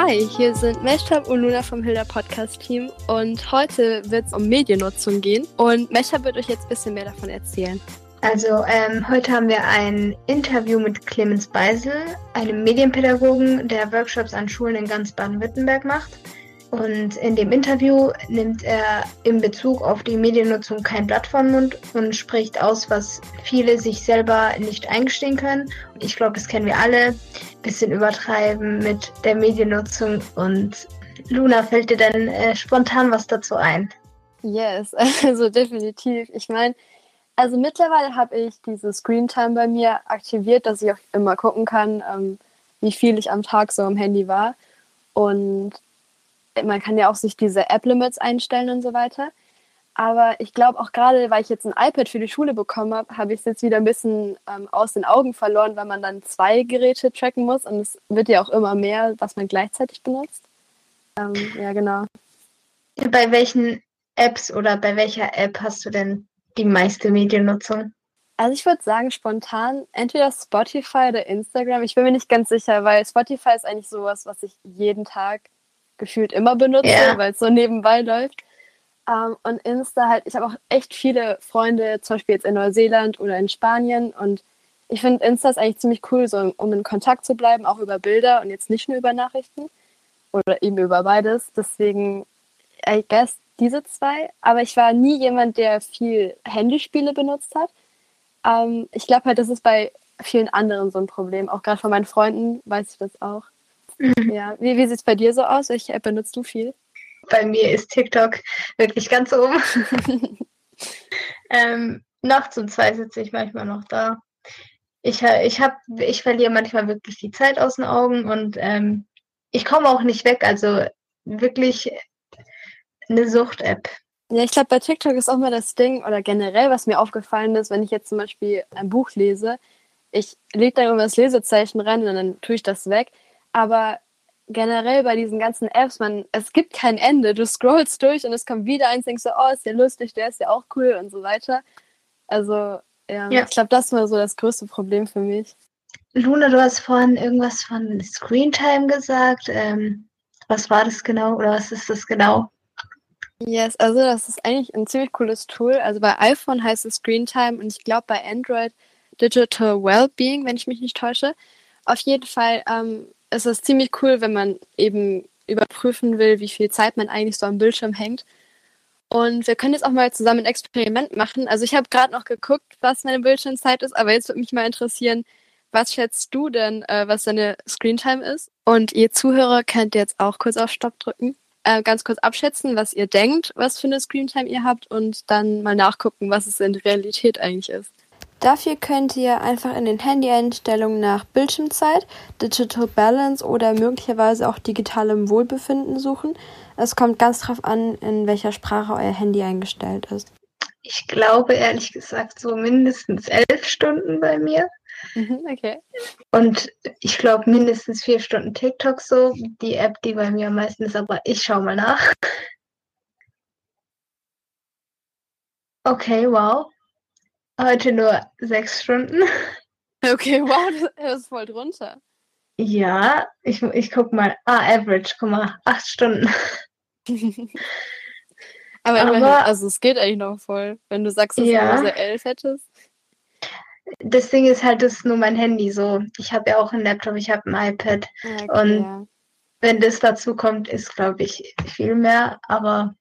Hi, hier sind Meshtab und Luna vom Hilda Podcast Team und heute wird es um Mediennutzung gehen und Meshtab wird euch jetzt ein bisschen mehr davon erzählen. Also ähm, heute haben wir ein Interview mit Clemens Beisel, einem Medienpädagogen, der Workshops an Schulen in ganz Baden-Württemberg macht. Und in dem Interview nimmt er in Bezug auf die Mediennutzung kein Blatt vom Mund und spricht aus, was viele sich selber nicht eingestehen können. Ich glaube, das kennen wir alle. Bisschen übertreiben mit der Mediennutzung. Und Luna, fällt dir denn äh, spontan was dazu ein? Yes, also definitiv. Ich meine, also mittlerweile habe ich diese Screentime bei mir aktiviert, dass ich auch immer gucken kann, ähm, wie viel ich am Tag so am Handy war. Und man kann ja auch sich diese App-Limits einstellen und so weiter. Aber ich glaube auch gerade, weil ich jetzt ein iPad für die Schule bekommen habe, habe ich es jetzt wieder ein bisschen ähm, aus den Augen verloren, weil man dann zwei Geräte tracken muss und es wird ja auch immer mehr, was man gleichzeitig benutzt. Ähm, ja, genau. Bei welchen Apps oder bei welcher App hast du denn die meiste Mediennutzung? Also ich würde sagen spontan entweder Spotify oder Instagram. Ich bin mir nicht ganz sicher, weil Spotify ist eigentlich sowas, was ich jeden Tag gefühlt immer benutze, ja. weil es so nebenbei läuft. Um, ähm, und Insta halt, ich habe auch echt viele Freunde, zum Beispiel jetzt in Neuseeland oder in Spanien. Und ich finde Insta ist eigentlich ziemlich cool, so um in Kontakt zu bleiben, auch über Bilder und jetzt nicht nur über Nachrichten. Oder eben über beides. Deswegen, I guess, diese zwei. Aber ich war nie jemand, der viel Handyspiele benutzt hat. Um, ähm, ich glaube halt, das ist bei vielen anderen so ein Problem. Auch gerade von meinen Freunden weiß ich das auch. Ja, wie, wie sieht es bei dir so aus? Welche App benutzt du viel? Bei mir ist TikTok wirklich ganz oben. ähm, nachts um zwei sitze ich manchmal noch da. Ich, ich, hab, ich verliere manchmal wirklich die Zeit aus den Augen und ähm, ich komme auch nicht weg. Also wirklich eine Sucht-App. Ja, ich glaube, bei TikTok ist auch mal das Ding, oder generell, was mir aufgefallen ist, wenn ich jetzt zum Beispiel ein Buch lese, ich lege da immer das Lesezeichen rein und dann tue ich das weg. Aber generell bei diesen ganzen Apps, man, es gibt kein Ende. Du scrollst durch und es kommt wieder eins, denkst du, oh, ist ja lustig, der ist ja auch cool und so weiter. Also, ja, ja. ich glaube, das war so das größte Problem für mich. Luna, du hast vorhin irgendwas von Screentime gesagt. Ähm, was war das genau oder was ist das genau? Yes, also das ist eigentlich ein ziemlich cooles Tool. Also bei iPhone heißt es Screentime und ich glaube bei Android Digital Wellbeing, wenn ich mich nicht täusche. Auf jeden Fall ähm, es ist ziemlich cool, wenn man eben überprüfen will, wie viel Zeit man eigentlich so am Bildschirm hängt. Und wir können jetzt auch mal zusammen ein Experiment machen. Also ich habe gerade noch geguckt, was meine Bildschirmzeit ist, aber jetzt würde mich mal interessieren, was schätzt du denn, äh, was deine Screentime ist? Und ihr Zuhörer könnt jetzt auch kurz auf Stopp drücken, äh, ganz kurz abschätzen, was ihr denkt, was für eine Screentime ihr habt und dann mal nachgucken, was es in Realität eigentlich ist. Dafür könnt ihr einfach in den Handy-Einstellungen nach Bildschirmzeit, Digital Balance oder möglicherweise auch digitalem Wohlbefinden suchen. Es kommt ganz drauf an, in welcher Sprache euer Handy eingestellt ist. Ich glaube ehrlich gesagt so mindestens elf Stunden bei mir. Mhm, okay. Und ich glaube mindestens vier Stunden TikTok so. Die App, die bei mir am meisten ist, aber ich schaue mal nach. Okay, wow. Heute nur sechs Stunden. Okay, wow, das ist voll drunter. Ja, ich, ich guck mal. Ah, Average, guck mal, acht Stunden. Aber, Aber immerhin, also es geht eigentlich noch voll, wenn du sagst, dass ja. du nur so elf hättest. Das Ding ist halt, das ist nur mein Handy so. Ich habe ja auch einen Laptop, ich habe ein iPad. Okay, und ja. wenn das dazu kommt, ist, glaube ich, viel mehr. Aber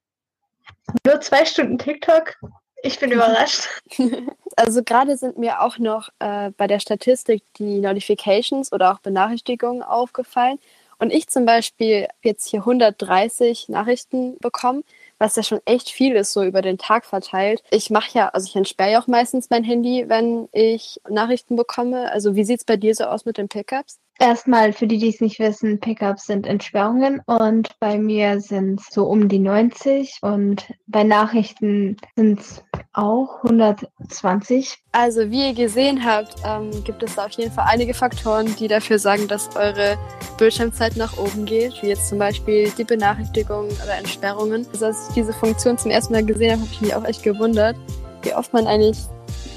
nur zwei Stunden TikTok, ich bin überrascht. Also gerade sind mir auch noch äh, bei der Statistik die Notifications oder auch Benachrichtigungen aufgefallen. Und ich zum Beispiel jetzt hier 130 Nachrichten bekommen, was ja schon echt viel ist, so über den Tag verteilt. Ich mache ja, also ich entsperre ja auch meistens mein Handy, wenn ich Nachrichten bekomme. Also wie sieht es bei dir so aus mit den Pickups? Erstmal, für die, die es nicht wissen, Pickups sind Entsperrungen und bei mir sind es so um die 90 und bei Nachrichten sind es auch 120. Also wie ihr gesehen habt, ähm, gibt es auf jeden Fall einige Faktoren, die dafür sagen, dass eure Bildschirmzeit nach oben geht, wie jetzt zum Beispiel die Benachrichtigungen oder Entsperrungen. Also als ich diese Funktion zum ersten Mal gesehen habe, habe ich mich auch echt gewundert, wie oft man eigentlich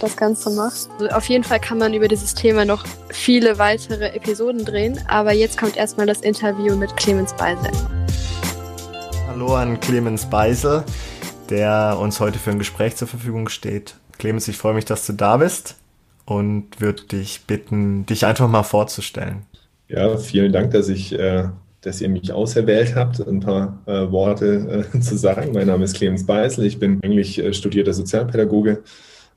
das Ganze macht. Also auf jeden Fall kann man über dieses Thema noch viele weitere Episoden drehen, aber jetzt kommt erstmal das Interview mit Clemens Beisel. Hallo an Clemens Beisel, der uns heute für ein Gespräch zur Verfügung steht. Clemens, ich freue mich, dass du da bist und würde dich bitten, dich einfach mal vorzustellen. Ja, vielen Dank, dass ich äh, dass ihr mich auserwählt habt, ein paar äh, Worte äh, zu sagen. Mein Name ist Clemens Beisel. Ich bin eigentlich äh, studierter Sozialpädagoge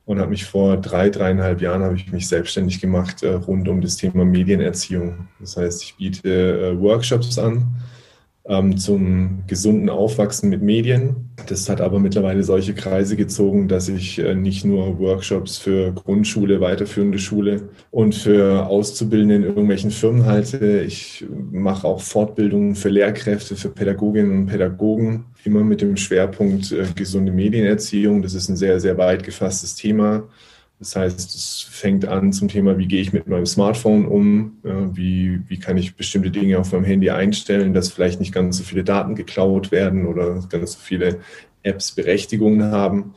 und habe mich vor drei, dreieinhalb Jahren habe ich mich selbstständig gemacht äh, rund um das Thema Medienerziehung. Das heißt, ich biete äh, Workshops an ähm, zum gesunden Aufwachsen mit Medien. Das hat aber mittlerweile solche Kreise gezogen, dass ich äh, nicht nur Workshops für Grundschule, weiterführende Schule und für Auszubildende in irgendwelchen Firmen halte. Ich mache auch Fortbildungen für Lehrkräfte, für Pädagoginnen und Pädagogen, immer mit dem Schwerpunkt äh, gesunde Medienerziehung. Das ist ein sehr, sehr weit gefasstes Thema. Das heißt, es fängt an zum Thema, wie gehe ich mit meinem Smartphone um, wie, wie kann ich bestimmte Dinge auf meinem Handy einstellen, dass vielleicht nicht ganz so viele Daten geklaut werden oder ganz so viele Apps Berechtigungen haben,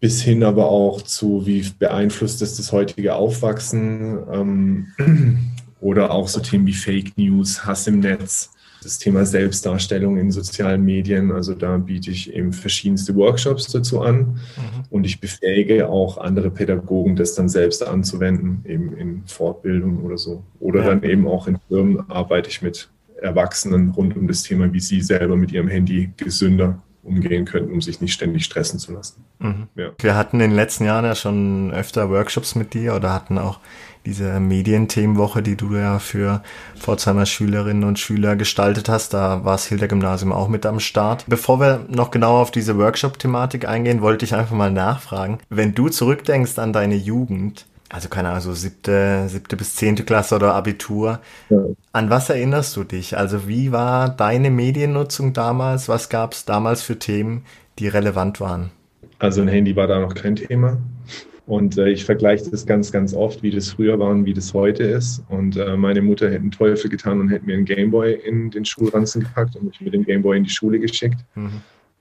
bis hin aber auch zu, wie beeinflusst es das heutige Aufwachsen? Ähm, oder auch so Themen wie Fake News, Hass im Netz das Thema Selbstdarstellung in sozialen Medien. Also da biete ich eben verschiedenste Workshops dazu an mhm. und ich befähige auch andere Pädagogen, das dann selbst anzuwenden, eben in Fortbildung oder so. Oder ja. dann eben auch in Firmen arbeite ich mit Erwachsenen rund um das Thema, wie sie selber mit ihrem Handy gesünder umgehen könnten, um sich nicht ständig stressen zu lassen. Mhm. Ja. Wir hatten in den letzten Jahren ja schon öfter Workshops mit dir oder hatten auch diese Medienthemenwoche, die du ja für Pforzheimer Schülerinnen und Schüler gestaltet hast. Da war das Hilder Gymnasium auch mit am Start. Bevor wir noch genauer auf diese Workshop-Thematik eingehen, wollte ich einfach mal nachfragen. Wenn du zurückdenkst an deine Jugend, also keine Ahnung, so siebte, siebte bis zehnte Klasse oder Abitur. Ja. An was erinnerst du dich? Also wie war deine Mediennutzung damals? Was gab es damals für Themen, die relevant waren? Also ein Handy war da noch kein Thema. Und äh, ich vergleiche das ganz, ganz oft, wie das früher war und wie das heute ist. Und äh, meine Mutter hätte einen Teufel getan und hätte mir einen Gameboy in den Schulranzen gepackt und mich mit dem Gameboy in die Schule geschickt. Mhm.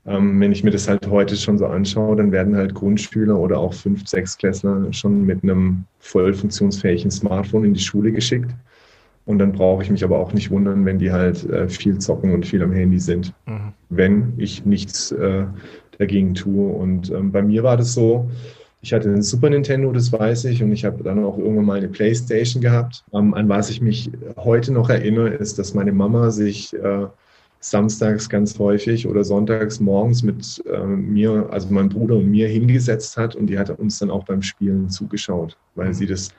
Ähm, wenn ich mir das halt heute schon so anschaue, dann werden halt Grundschüler oder auch Fünf-, Sechsklässler schon mit einem voll funktionsfähigen Smartphone in die Schule geschickt. Und dann brauche ich mich aber auch nicht wundern, wenn die halt äh, viel zocken und viel am Handy sind, mhm. wenn ich nichts äh, dagegen tue. Und ähm, bei mir war das so, ich hatte einen Super Nintendo, das weiß ich, und ich habe dann auch irgendwann mal eine Playstation gehabt. Ähm, an was ich mich heute noch erinnere, ist, dass meine Mama sich äh, samstags ganz häufig oder sonntags morgens mit äh, mir, also meinem Bruder und mir hingesetzt hat und die hat uns dann auch beim Spielen zugeschaut, weil sie das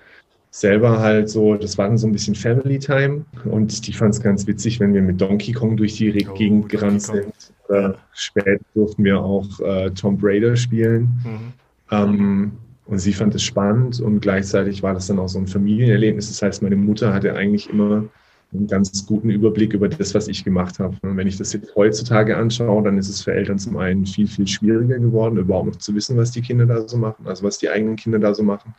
selber halt so, das war dann so ein bisschen Family Time und die fand es ganz witzig, wenn wir mit Donkey Kong durch die oh, Gegend gerannt sind. Oder später durften wir auch äh, Tomb Raider spielen. Mhm. Ähm, und sie fand es spannend und gleichzeitig war das dann auch so ein Familienerlebnis. Das heißt, meine Mutter hatte eigentlich immer einen ganz guten Überblick über das, was ich gemacht habe. Und wenn ich das jetzt heutzutage anschaue, dann ist es für Eltern zum einen viel, viel schwieriger geworden, überhaupt noch zu wissen, was die Kinder da so machen, also was die eigenen Kinder da so machen.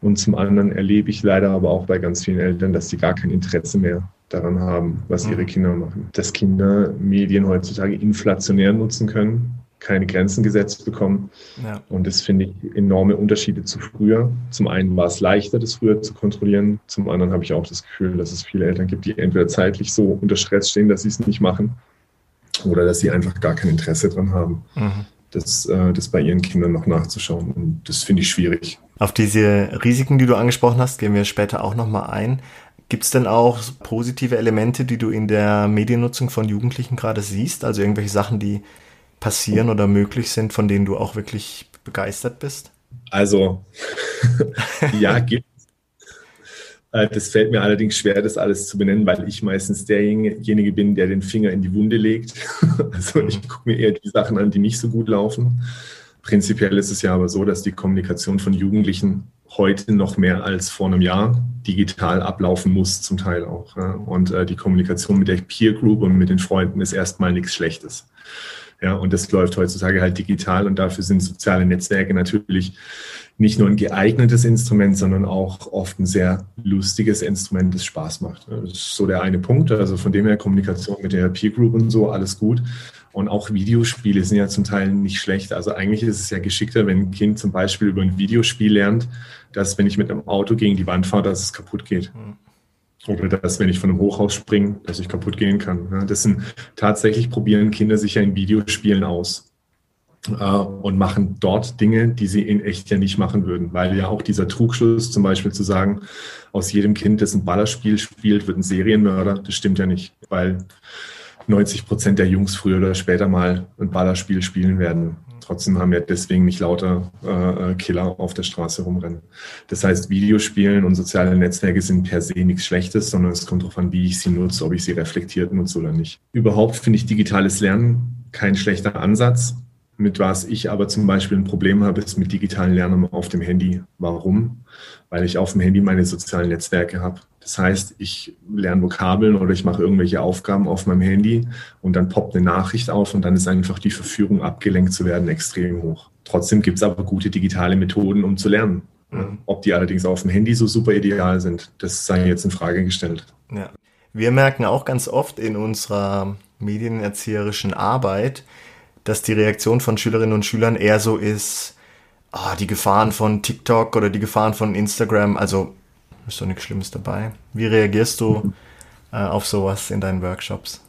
Und zum anderen erlebe ich leider aber auch bei ganz vielen Eltern, dass sie gar kein Interesse mehr daran haben, was ihre mhm. Kinder machen. Dass Kinder Medien heutzutage inflationär nutzen können keine Grenzen gesetzt bekommen. Ja. Und das finde ich enorme Unterschiede zu früher. Zum einen war es leichter, das früher zu kontrollieren. Zum anderen habe ich auch das Gefühl, dass es viele Eltern gibt, die entweder zeitlich so unter Stress stehen, dass sie es nicht machen oder dass sie einfach gar kein Interesse daran haben, mhm. das, äh, das bei ihren Kindern noch nachzuschauen. Und das finde ich schwierig. Auf diese Risiken, die du angesprochen hast, gehen wir später auch nochmal ein. Gibt es denn auch positive Elemente, die du in der Mediennutzung von Jugendlichen gerade siehst? Also irgendwelche Sachen, die passieren oder möglich sind, von denen du auch wirklich begeistert bist? Also, ja, gibt äh, das fällt mir allerdings schwer, das alles zu benennen, weil ich meistens derjenige bin, der den Finger in die Wunde legt. Also ich gucke mir eher die Sachen an, die nicht so gut laufen. Prinzipiell ist es ja aber so, dass die Kommunikation von Jugendlichen heute noch mehr als vor einem Jahr digital ablaufen muss, zum Teil auch. Und äh, die Kommunikation mit der Peer Group und mit den Freunden ist erstmal nichts Schlechtes. Ja, und das läuft heutzutage halt digital und dafür sind soziale Netzwerke natürlich nicht nur ein geeignetes Instrument, sondern auch oft ein sehr lustiges Instrument, das Spaß macht. Das ist so der eine Punkt. Also von dem her Kommunikation mit der Peer Group und so, alles gut. Und auch Videospiele sind ja zum Teil nicht schlecht. Also eigentlich ist es ja geschickter, wenn ein Kind zum Beispiel über ein Videospiel lernt, dass wenn ich mit einem Auto gegen die Wand fahre, dass es kaputt geht. Oder dass, wenn ich von einem Hochhaus springe, dass ich kaputt gehen kann. Das sind tatsächlich probieren Kinder sich ja in Videospielen aus äh, und machen dort Dinge, die sie in echt ja nicht machen würden. Weil ja auch dieser Trugschluss, zum Beispiel zu sagen, aus jedem Kind, das ein Ballerspiel spielt, wird ein Serienmörder, das stimmt ja nicht. Weil 90 Prozent der Jungs früher oder später mal ein Ballerspiel spielen werden. Trotzdem haben wir deswegen nicht lauter äh, Killer auf der Straße rumrennen. Das heißt, Videospielen und soziale Netzwerke sind per se nichts Schlechtes, sondern es kommt darauf an, wie ich sie nutze, ob ich sie reflektiert nutze oder nicht. Überhaupt finde ich digitales Lernen kein schlechter Ansatz. Mit was ich aber zum Beispiel ein Problem habe, ist mit digitalen Lernen auf dem Handy. Warum? Weil ich auf dem Handy meine sozialen Netzwerke habe. Das heißt, ich lerne Vokabeln oder ich mache irgendwelche Aufgaben auf meinem Handy und dann poppt eine Nachricht auf und dann ist einfach die Verführung, abgelenkt zu werden, extrem hoch. Trotzdem gibt es aber gute digitale Methoden, um zu lernen. Mhm. Ob die allerdings auf dem Handy so super ideal sind, das sei jetzt in Frage gestellt. Ja. Wir merken auch ganz oft in unserer medienerzieherischen Arbeit, dass die Reaktion von Schülerinnen und Schülern eher so ist, ah, die Gefahren von TikTok oder die Gefahren von Instagram, also ist doch nichts Schlimmes dabei. Wie reagierst du äh, auf sowas in deinen Workshops?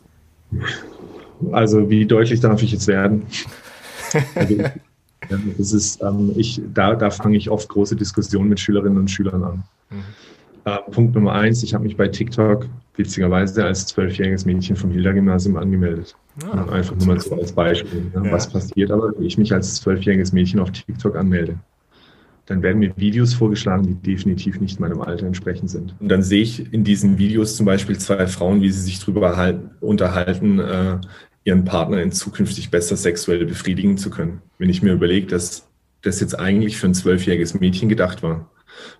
Also wie deutlich darf ich jetzt werden? Also, das ist, ähm, ich, da, da fange ich oft große Diskussionen mit Schülerinnen und Schülern an. Mhm. Äh, Punkt Nummer eins, ich habe mich bei TikTok witzigerweise als zwölfjähriges Mädchen vom Hilda-Gymnasium angemeldet. Ah, Einfach nur mal so als Beispiel. Ja, ja. Was passiert aber, wenn ich mich als zwölfjähriges Mädchen auf TikTok anmelde? Dann werden mir Videos vorgeschlagen, die definitiv nicht meinem Alter entsprechend sind. Und dann sehe ich in diesen Videos zum Beispiel zwei Frauen, wie sie sich darüber unterhalten, äh, ihren Partner in zukünftig besser sexuell befriedigen zu können. Wenn ich mir überlege, dass das jetzt eigentlich für ein zwölfjähriges Mädchen gedacht war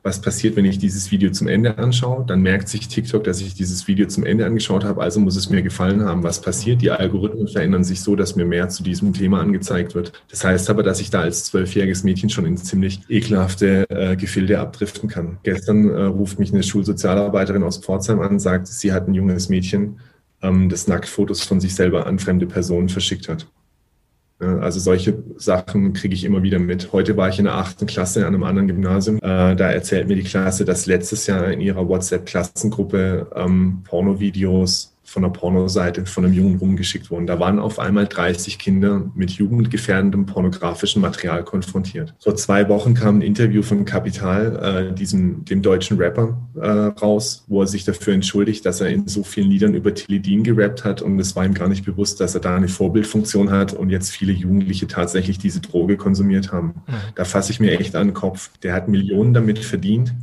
was passiert, wenn ich dieses Video zum Ende anschaue. Dann merkt sich TikTok, dass ich dieses Video zum Ende angeschaut habe, also muss es mir gefallen haben. Was passiert? Die Algorithmen verändern sich so, dass mir mehr zu diesem Thema angezeigt wird. Das heißt aber, dass ich da als zwölfjähriges Mädchen schon in ziemlich ekelhafte äh, Gefilde abdriften kann. Gestern äh, ruft mich eine Schulsozialarbeiterin aus Pforzheim an, sagt, sie hat ein junges Mädchen, ähm, das Nacktfotos von sich selber an fremde Personen verschickt hat. Also solche Sachen kriege ich immer wieder mit. Heute war ich in der achten Klasse an einem anderen Gymnasium. Äh, da erzählt mir die Klasse, dass letztes Jahr in ihrer WhatsApp-Klassengruppe ähm, Pornovideos von der Pornoseite von einem Jungen rumgeschickt wurden. Da waren auf einmal 30 Kinder mit jugendgefährdendem pornografischen Material konfrontiert. Vor zwei Wochen kam ein Interview von Kapital, äh, diesem, dem deutschen Rapper, äh, raus, wo er sich dafür entschuldigt, dass er in so vielen Liedern über Tilidin gerappt hat und es war ihm gar nicht bewusst, dass er da eine Vorbildfunktion hat und jetzt viele Jugendliche tatsächlich diese Droge konsumiert haben. Mhm. Da fasse ich mir echt an den Kopf. Der hat Millionen damit verdient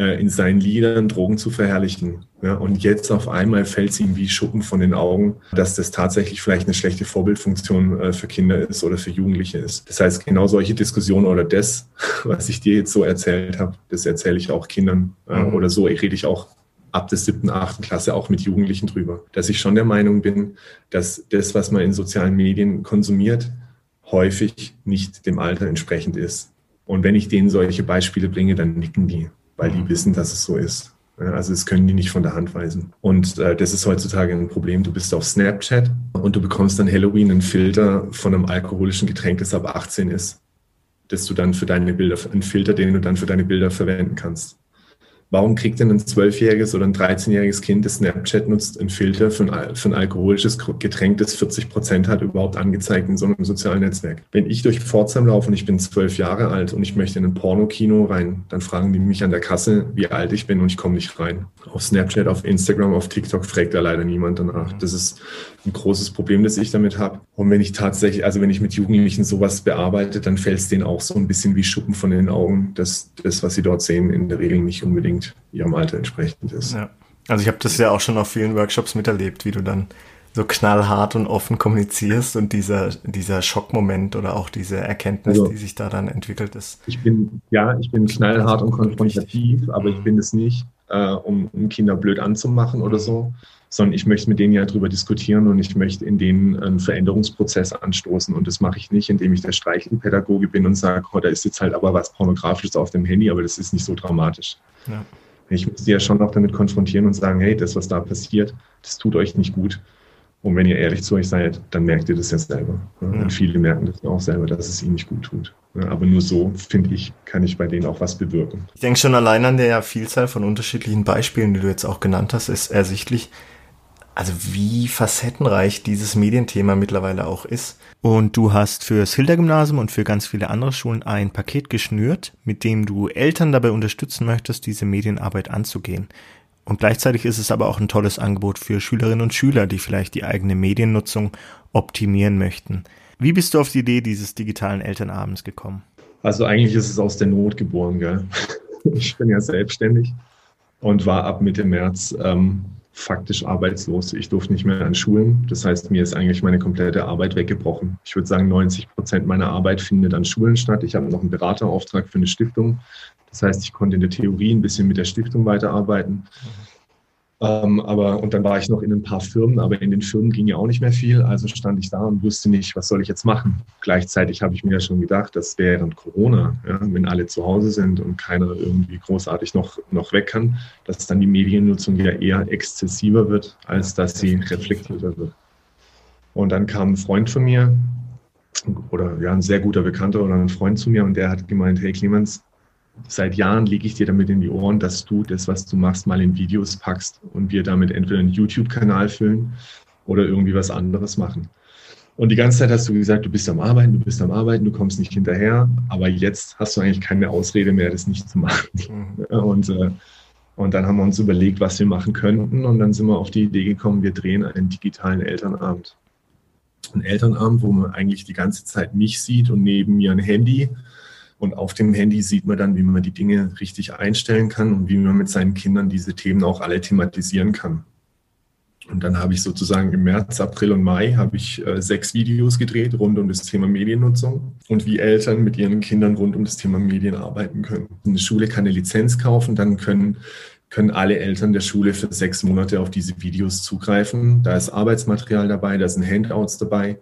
in seinen Liedern Drogen zu verherrlichen. Und jetzt auf einmal fällt es ihm wie Schuppen von den Augen, dass das tatsächlich vielleicht eine schlechte Vorbildfunktion äh, für Kinder ist oder für Jugendliche ist. Das heißt, genau solche Diskussionen oder das, was ich dir jetzt so erzählt habe, das erzähle ich auch Kindern äh, mhm. oder so rede ich auch ab der siebten, achten Klasse auch mit Jugendlichen drüber. Dass ich schon der Meinung bin, dass das, was man in sozialen Medien konsumiert, häufig nicht dem Alter entsprechend ist. Und wenn ich denen solche Beispiele bringe, dann nicken die weil die wissen, dass es so ist. Also das können die nicht von der Hand weisen. Und äh, das ist heutzutage ein Problem. Du bist auf Snapchat und du bekommst dann Halloween einen Filter von einem alkoholischen Getränk, das ab 18 ist, dass du dann für deine Bilder, einen Filter, den du dann für deine Bilder verwenden kannst. Warum kriegt denn ein zwölfjähriges oder ein 13-jähriges Kind, das Snapchat nutzt, einen Filter für ein, für ein alkoholisches Getränk, das 40 Prozent hat, überhaupt angezeigt in so einem sozialen Netzwerk? Wenn ich durch Pforzheim laufe und ich bin zwölf Jahre alt und ich möchte in ein Pornokino rein, dann fragen die mich an der Kasse, wie alt ich bin und ich komme nicht rein. Auf Snapchat, auf Instagram, auf TikTok fragt da leider niemand danach. Das ist ein großes Problem, das ich damit habe. Und wenn ich tatsächlich, also wenn ich mit Jugendlichen sowas bearbeite, dann fällt es denen auch so ein bisschen wie Schuppen von den Augen, dass das, was sie dort sehen, in der Regel nicht unbedingt ihrem Alter entsprechend ist. Ja. Also ich habe das ja auch schon auf vielen Workshops miterlebt, wie du dann so knallhart und offen kommunizierst und dieser, dieser Schockmoment oder auch diese Erkenntnis, also, die sich da dann entwickelt ist. Ich bin, ja, ich bin knallhart und konfrontativ, aber ich bin es nicht, äh, um, um Kinder blöd anzumachen oder so, sondern ich möchte mit denen ja drüber diskutieren und ich möchte in denen einen Veränderungsprozess anstoßen. Und das mache ich nicht, indem ich der Streichenpädagoge bin und sage, oh, da ist jetzt halt aber was Pornografisches auf dem Handy, aber das ist nicht so dramatisch. Ja. Ich muss die ja schon noch damit konfrontieren und sagen, hey, das, was da passiert, das tut euch nicht gut. Und wenn ihr ehrlich zu euch seid, dann merkt ihr das ja selber. Ja. Und viele merken das auch selber, dass es ihnen nicht gut tut. Aber nur so, finde ich, kann ich bei denen auch was bewirken. Ich denke schon allein an der Vielzahl von unterschiedlichen Beispielen, die du jetzt auch genannt hast, ist ersichtlich, also wie facettenreich dieses Medienthema mittlerweile auch ist. Und du hast für das Hilda-Gymnasium und für ganz viele andere Schulen ein Paket geschnürt, mit dem du Eltern dabei unterstützen möchtest, diese Medienarbeit anzugehen. Und gleichzeitig ist es aber auch ein tolles Angebot für Schülerinnen und Schüler, die vielleicht die eigene Mediennutzung optimieren möchten. Wie bist du auf die Idee dieses digitalen Elternabends gekommen? Also eigentlich ist es aus der Not geboren, gell? Ich bin ja selbstständig und war ab Mitte März ähm, faktisch arbeitslos. Ich durfte nicht mehr an Schulen. Das heißt, mir ist eigentlich meine komplette Arbeit weggebrochen. Ich würde sagen, 90 Prozent meiner Arbeit findet an Schulen statt. Ich habe noch einen Beraterauftrag für eine Stiftung. Das heißt, ich konnte in der Theorie ein bisschen mit der Stiftung weiterarbeiten. Ähm, aber, und dann war ich noch in ein paar Firmen, aber in den Firmen ging ja auch nicht mehr viel. Also stand ich da und wusste nicht, was soll ich jetzt machen. Gleichzeitig habe ich mir ja schon gedacht, dass während Corona, ja, wenn alle zu Hause sind und keiner irgendwie großartig noch, noch weg kann, dass dann die Mediennutzung ja eher exzessiver wird, als dass sie reflektierter wird. Und dann kam ein Freund von mir, oder ja, ein sehr guter Bekannter oder ein Freund zu mir und der hat gemeint, hey Clemens, seit Jahren lege ich dir damit in die Ohren, dass du das, was du machst, mal in Videos packst und wir damit entweder einen YouTube-Kanal füllen oder irgendwie was anderes machen. Und die ganze Zeit hast du gesagt, du bist am Arbeiten, du bist am Arbeiten, du kommst nicht hinterher, aber jetzt hast du eigentlich keine Ausrede mehr, das nicht zu machen. Mhm. Und, äh, und dann haben wir uns überlegt, was wir machen könnten und dann sind wir auf die Idee gekommen, wir drehen einen digitalen Elternabend. Ein Elternabend, wo man eigentlich die ganze Zeit mich sieht und neben mir ein Handy und auf dem Handy sieht man dann, wie man die Dinge richtig einstellen kann und wie man mit seinen Kindern diese Themen auch alle thematisieren kann. Und dann habe ich sozusagen im März, April und Mai habe ich äh, sechs Videos gedreht rund um das Thema Mediennutzung und wie Eltern mit ihren Kindern rund um das Thema Medien arbeiten können. Eine Schule kann eine Lizenz kaufen, dann können können alle Eltern der Schule für sechs Monate auf diese Videos zugreifen. Da ist Arbeitsmaterial dabei, da sind Handouts dabei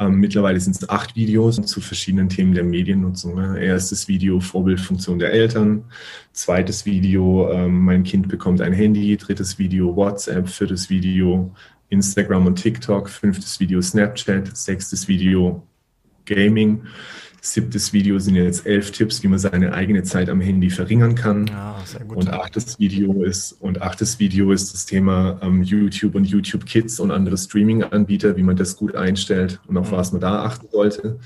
ähm, mittlerweile sind es acht Videos zu verschiedenen Themen der Mediennutzung. Ne? Erstes Video Vorbildfunktion der Eltern, zweites Video ähm, Mein Kind bekommt ein Handy, drittes Video WhatsApp, viertes Video Instagram und TikTok, fünftes Video Snapchat, sechstes Video Gaming. Siebtes Video sind jetzt elf Tipps, wie man seine eigene Zeit am Handy verringern kann. Ja, gut. Und achtes Video ist und achtes Video ist das Thema ähm, YouTube und YouTube Kids und andere Streaming-Anbieter, wie man das gut einstellt und auf mhm. was man da achten sollte.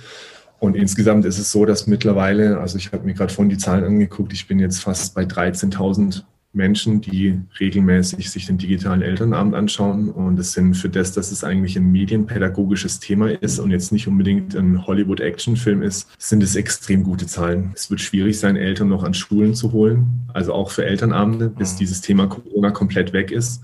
Und insgesamt ist es so, dass mittlerweile, also ich habe mir gerade vorhin die Zahlen angeguckt, ich bin jetzt fast bei 13.000 Menschen, die regelmäßig sich den digitalen Elternabend anschauen. Und es sind für das, dass es eigentlich ein medienpädagogisches Thema ist und jetzt nicht unbedingt ein Hollywood-Action-Film ist, sind es extrem gute Zahlen. Es wird schwierig sein, Eltern noch an Schulen zu holen, also auch für Elternabende, bis mhm. dieses Thema Corona komplett weg ist.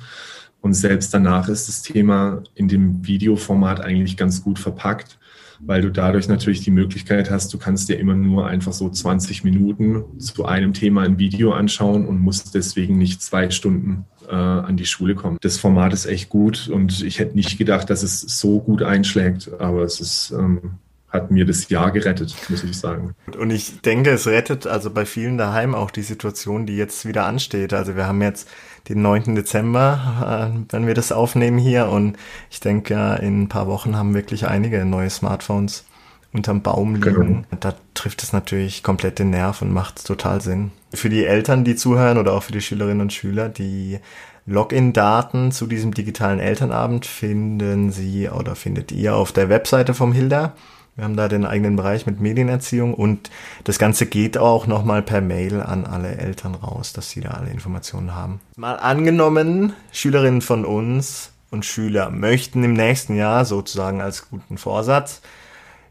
Und selbst danach ist das Thema in dem Videoformat eigentlich ganz gut verpackt weil du dadurch natürlich die Möglichkeit hast, du kannst dir immer nur einfach so 20 Minuten zu einem Thema ein Video anschauen und musst deswegen nicht zwei Stunden äh, an die Schule kommen. Das Format ist echt gut und ich hätte nicht gedacht, dass es so gut einschlägt, aber es ist ähm, hat mir das Jahr gerettet, muss ich sagen. Und ich denke, es rettet also bei vielen daheim auch die Situation, die jetzt wieder ansteht. Also wir haben jetzt den 9. Dezember, äh, wenn wir das aufnehmen hier. Und ich denke, in ein paar Wochen haben wirklich einige neue Smartphones unterm Baum liegen. Genau. Da trifft es natürlich komplett den Nerv und macht total Sinn. Für die Eltern, die zuhören oder auch für die Schülerinnen und Schüler, die Login-Daten zu diesem digitalen Elternabend finden Sie oder findet ihr auf der Webseite vom Hilda. Wir haben da den eigenen Bereich mit Medienerziehung und das Ganze geht auch nochmal per Mail an alle Eltern raus, dass sie da alle Informationen haben. Mal angenommen, Schülerinnen von uns und Schüler möchten im nächsten Jahr sozusagen als guten Vorsatz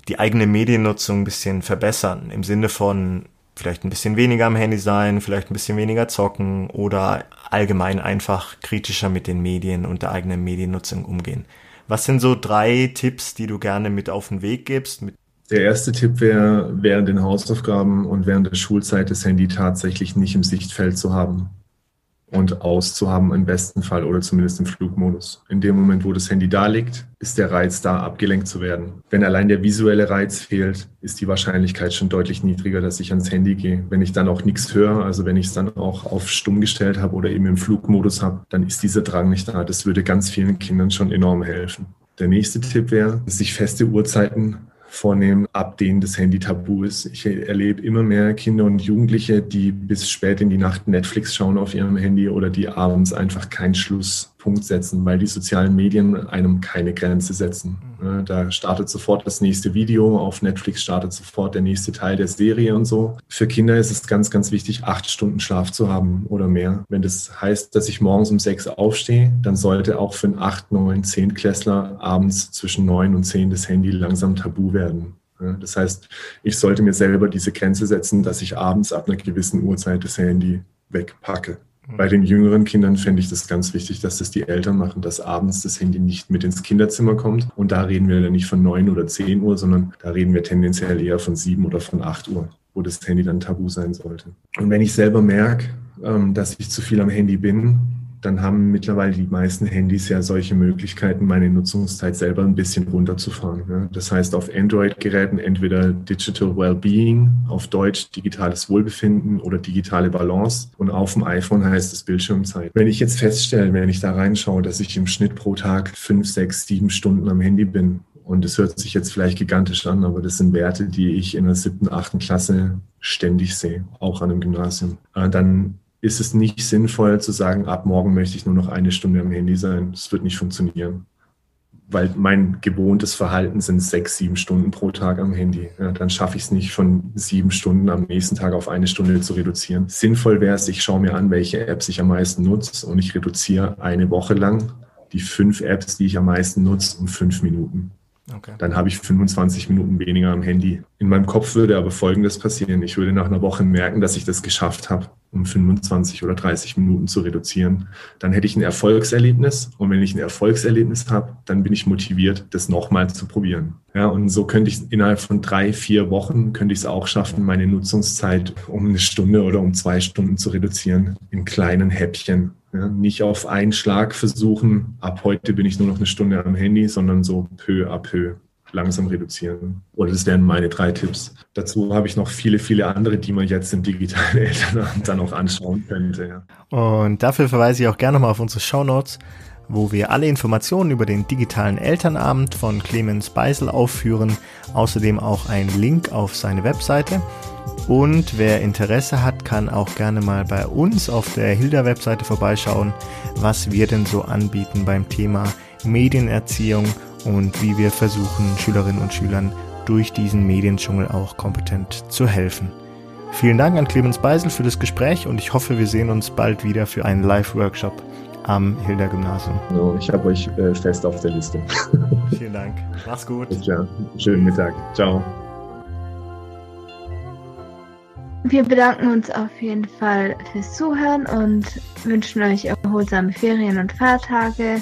die eigene Mediennutzung ein bisschen verbessern, im Sinne von vielleicht ein bisschen weniger am Handy sein, vielleicht ein bisschen weniger zocken oder allgemein einfach kritischer mit den Medien und der eigenen Mediennutzung umgehen. Was sind so drei Tipps, die du gerne mit auf den Weg gibst? Der erste Tipp wäre, während den Hausaufgaben und während der Schulzeit das Handy tatsächlich nicht im Sichtfeld zu haben. Und auszuhaben im besten Fall oder zumindest im Flugmodus. In dem Moment, wo das Handy da liegt, ist der Reiz da, abgelenkt zu werden. Wenn allein der visuelle Reiz fehlt, ist die Wahrscheinlichkeit schon deutlich niedriger, dass ich ans Handy gehe. Wenn ich dann auch nichts höre, also wenn ich es dann auch auf stumm gestellt habe oder eben im Flugmodus habe, dann ist dieser Drang nicht da. Das würde ganz vielen Kindern schon enorm helfen. Der nächste Tipp wäre, sich feste Uhrzeiten vornehmen, ab denen das Handy tabu ist. Ich erlebe immer mehr Kinder und Jugendliche, die bis spät in die Nacht Netflix schauen auf ihrem Handy oder die abends einfach keinen Schlusspunkt setzen, weil die sozialen Medien einem keine Grenze setzen. Mhm. Da startet sofort das nächste Video, auf Netflix startet sofort der nächste Teil der Serie und so. Für Kinder ist es ganz, ganz wichtig, acht Stunden Schlaf zu haben oder mehr. Wenn das heißt, dass ich morgens um sechs aufstehe, dann sollte auch für einen acht, neun, zehn Klässler abends zwischen neun und zehn das Handy langsam tabu werden. Das heißt, ich sollte mir selber diese Grenze setzen, dass ich abends ab einer gewissen Uhrzeit das Handy wegpacke. Bei den jüngeren Kindern fände ich das ganz wichtig, dass das die Eltern machen, dass abends das Handy nicht mit ins Kinderzimmer kommt. Und da reden wir dann nicht von neun oder zehn Uhr, sondern da reden wir tendenziell eher von sieben oder von acht Uhr, wo das Handy dann tabu sein sollte. Und wenn ich selber merke, ähm, dass ich zu viel am Handy bin, dann haben mittlerweile die meisten Handys ja solche Möglichkeiten, meine Nutzungszeit selber ein bisschen runterzufahren. Das heißt, auf Android-Geräten entweder Digital Wellbeing, auf Deutsch digitales Wohlbefinden oder digitale Balance und auf dem iPhone heißt es Bildschirmzeit. Wenn ich jetzt feststelle, wenn ich da reinschaue, dass ich im Schnitt pro Tag fünf, sechs, sieben Stunden am Handy bin, und es hört sich jetzt vielleicht gigantisch an, aber das sind Werte, die ich in der siebten, achten Klasse ständig sehe, auch an einem Gymnasium. Äh, dann ist es nicht sinnvoll zu sagen, ab morgen möchte ich nur noch eine Stunde am Handy sein. Das wird nicht funktionieren. Weil mein gewohntes Verhalten sind sechs, sieben Stunden pro Tag am Handy. Ja, dann schaffe ich es nicht, von sieben Stunden am nächsten Tag auf eine Stunde zu reduzieren. Sinnvoll wäre es, ich schaue mir an, welche Apps ich am meisten nutze und ich reduziere eine Woche lang die fünf Apps, die ich am meisten nutze, um fünf Minuten. Okay. Dann habe ich 25 Minuten weniger am Handy. In meinem Kopf würde aber Folgendes passieren. Ich würde nach einer Woche merken, dass ich das geschafft habe um 25 oder 30 Minuten zu reduzieren. Dann hätte ich ein Erfolgserlebnis und wenn ich ein Erfolgserlebnis habe, dann bin ich motiviert, das nochmal zu probieren. Ja, und so könnte ich innerhalb von drei, vier Wochen könnte ich es auch schaffen, meine Nutzungszeit um eine Stunde oder um zwei Stunden zu reduzieren in kleinen Häppchen. Ja, nicht auf einen Schlag versuchen, ab heute bin ich nur noch eine Stunde am Handy, sondern so peu à peu langsam reduzieren. Oder das wären meine drei Tipps. Dazu habe ich noch viele, viele andere, die man jetzt im digitalen Elternamt dann auch anschauen könnte. Ja. Und dafür verweise ich auch gerne mal auf unsere Show Notes, wo wir alle Informationen über den digitalen Elternabend von Clemens Beisel aufführen. Außerdem auch einen Link auf seine Webseite. Und wer Interesse hat, kann auch gerne mal bei uns auf der Hilda-Webseite vorbeischauen, was wir denn so anbieten beim Thema Medienerziehung und wie wir versuchen, Schülerinnen und Schülern durch diesen Mediendschungel auch kompetent zu helfen. Vielen Dank an Clemens Beisel für das Gespräch und ich hoffe, wir sehen uns bald wieder für einen Live-Workshop am Hilda Gymnasium. So, ich habe euch äh, fest auf der Liste. Vielen Dank. Mach's gut. Ja, schönen Mittag. Ciao. Wir bedanken uns auf jeden Fall fürs Zuhören und wünschen euch erholsame Ferien und Feiertage.